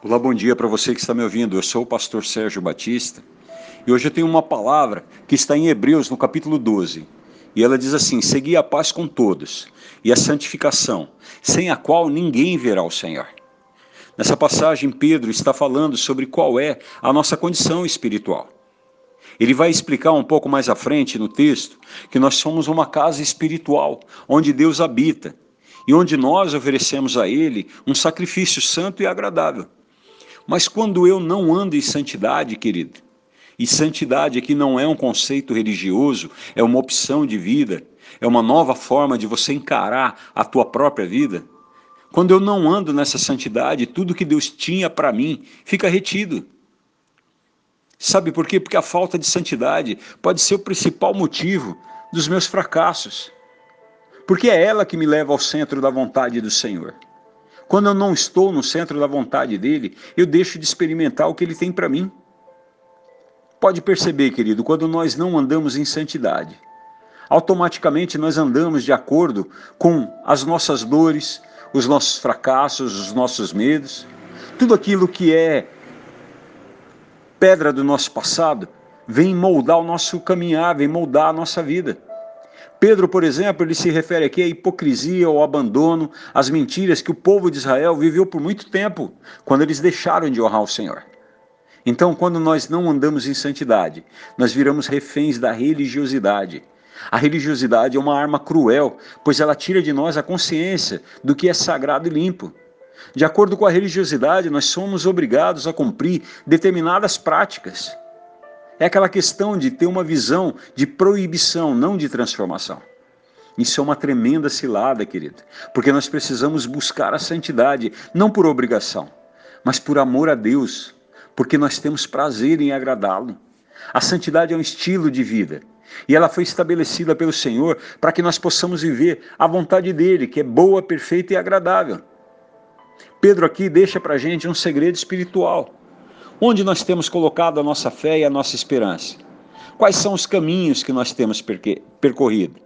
Olá, bom dia para você que está me ouvindo. Eu sou o pastor Sérgio Batista e hoje eu tenho uma palavra que está em Hebreus, no capítulo 12. E ela diz assim: Segui a paz com todos e a santificação, sem a qual ninguém verá o Senhor. Nessa passagem, Pedro está falando sobre qual é a nossa condição espiritual. Ele vai explicar um pouco mais à frente no texto que nós somos uma casa espiritual, onde Deus habita e onde nós oferecemos a Ele um sacrifício santo e agradável. Mas quando eu não ando em santidade, querido, e santidade aqui não é um conceito religioso, é uma opção de vida, é uma nova forma de você encarar a tua própria vida. Quando eu não ando nessa santidade, tudo que Deus tinha para mim fica retido. Sabe por quê? Porque a falta de santidade pode ser o principal motivo dos meus fracassos. Porque é ela que me leva ao centro da vontade do Senhor. Quando eu não estou no centro da vontade dele, eu deixo de experimentar o que ele tem para mim. Pode perceber, querido, quando nós não andamos em santidade, automaticamente nós andamos de acordo com as nossas dores, os nossos fracassos, os nossos medos, tudo aquilo que é pedra do nosso passado vem moldar o nosso caminhar, vem moldar a nossa vida. Pedro, por exemplo, ele se refere aqui à hipocrisia, ao abandono, às mentiras que o povo de Israel viveu por muito tempo, quando eles deixaram de honrar o Senhor. Então, quando nós não andamos em santidade, nós viramos reféns da religiosidade. A religiosidade é uma arma cruel, pois ela tira de nós a consciência do que é sagrado e limpo. De acordo com a religiosidade, nós somos obrigados a cumprir determinadas práticas. É aquela questão de ter uma visão de proibição, não de transformação. Isso é uma tremenda cilada, querido, porque nós precisamos buscar a santidade, não por obrigação, mas por amor a Deus, porque nós temos prazer em agradá-lo. A santidade é um estilo de vida e ela foi estabelecida pelo Senhor para que nós possamos viver a vontade dele, que é boa, perfeita e agradável. Pedro aqui deixa para a gente um segredo espiritual. Onde nós temos colocado a nossa fé e a nossa esperança? Quais são os caminhos que nós temos percorrido?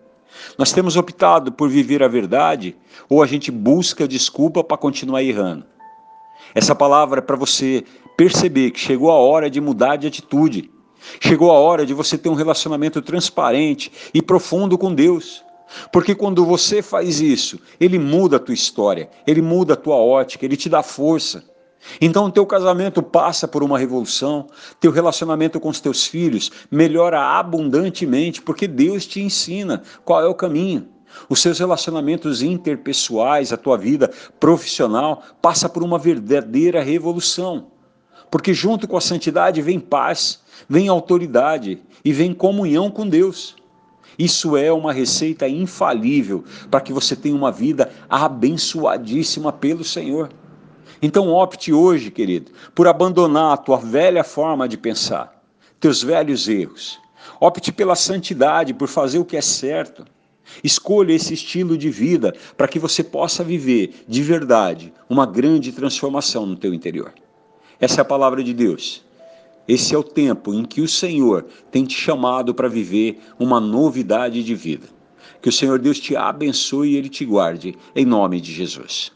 Nós temos optado por viver a verdade ou a gente busca desculpa para continuar errando? Essa palavra é para você perceber que chegou a hora de mudar de atitude. Chegou a hora de você ter um relacionamento transparente e profundo com Deus. Porque quando você faz isso, Ele muda a tua história, Ele muda a tua ótica, Ele te dá força. Então, teu casamento passa por uma revolução, teu relacionamento com os teus filhos melhora abundantemente, porque Deus te ensina qual é o caminho. Os seus relacionamentos interpessoais, a tua vida profissional passa por uma verdadeira revolução. Porque junto com a santidade vem paz, vem autoridade e vem comunhão com Deus. Isso é uma receita infalível para que você tenha uma vida abençoadíssima pelo Senhor. Então opte hoje, querido, por abandonar a tua velha forma de pensar, teus velhos erros. Opte pela santidade, por fazer o que é certo. Escolha esse estilo de vida para que você possa viver de verdade uma grande transformação no teu interior. Essa é a palavra de Deus. Esse é o tempo em que o Senhor tem te chamado para viver uma novidade de vida. Que o Senhor Deus te abençoe e ele te guarde, em nome de Jesus.